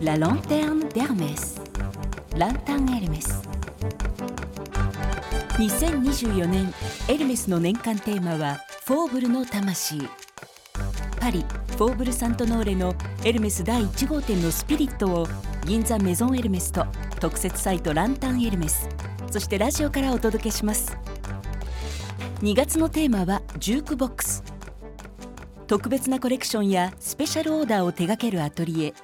La lanterne d'Hermès. ランタンエルメス2024年エルメスの年間テーマはフォーブルの魂パリフォーブル・サントノーレのエルメス第1号店のスピリットを銀座メゾンエルメスと特設サイトランタンエルメスそしてラジオからお届けします2月のテーマはジュークボックス特別なコレクションやスペシャルオーダーを手掛けるアトリエ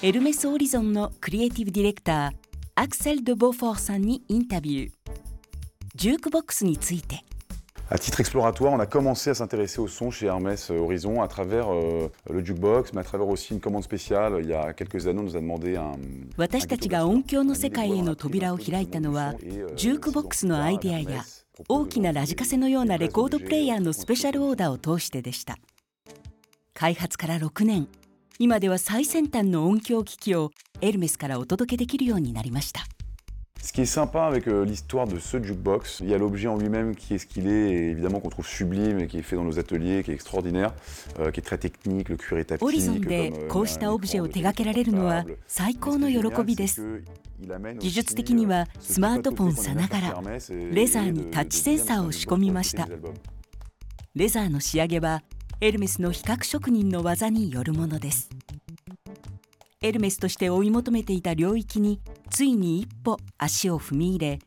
エルメスオリゾンのクリエイティブディレクターアクセル・ド・ボフォーさんにインタビュージュークボックスについて À titre exploratoire, on a commencé à s'intéresser au son chez Hermès Horizons à travers euh, le jukebox, mais à travers aussi une commande spéciale. Il y a quelques années, on nous a demandé un. 私たちが音響の世界への扉を開いたのはジュークボックスのアイデアや大きなラジカセのようなレコードプレーヤーのスペシャルオーダーを通してでした開発から6年今では最先端の音響機器をエルメスからお届けできるようになりました Ce qui est sympa avec euh, l'histoire de ce jukebox, il y a l'objet en lui-même qui est ce qu'il est, et évidemment qu'on trouve sublime et qui est fait dans nos ateliers, qui est extraordinaire, euh, qui est très technique, le cuir est オリゾン tapis. で comme, euh, こうしたオブジェを手掛けられるのは.最高の喜びです技術的には euh, スマートフォンさながらレザーにタッチセンサーを仕込みました.レザーの仕上げはエルメスの比較職人の技によるものです。エルメスとして追い求めていた領域についに一歩足を踏み入れ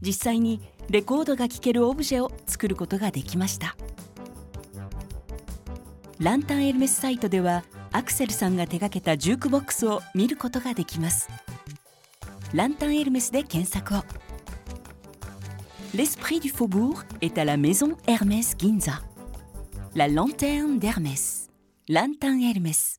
実際にレコードが聴けるオブジェを作ることができました。ランタンエルメスサイトではアクセルさんが手掛けたジュークボックスを見ることができます。ランタンエルメスで検索を。L'esprit du faubourg est à la maison Hermès Ginza. La lanterne d'Hermès. Lantin Hermès.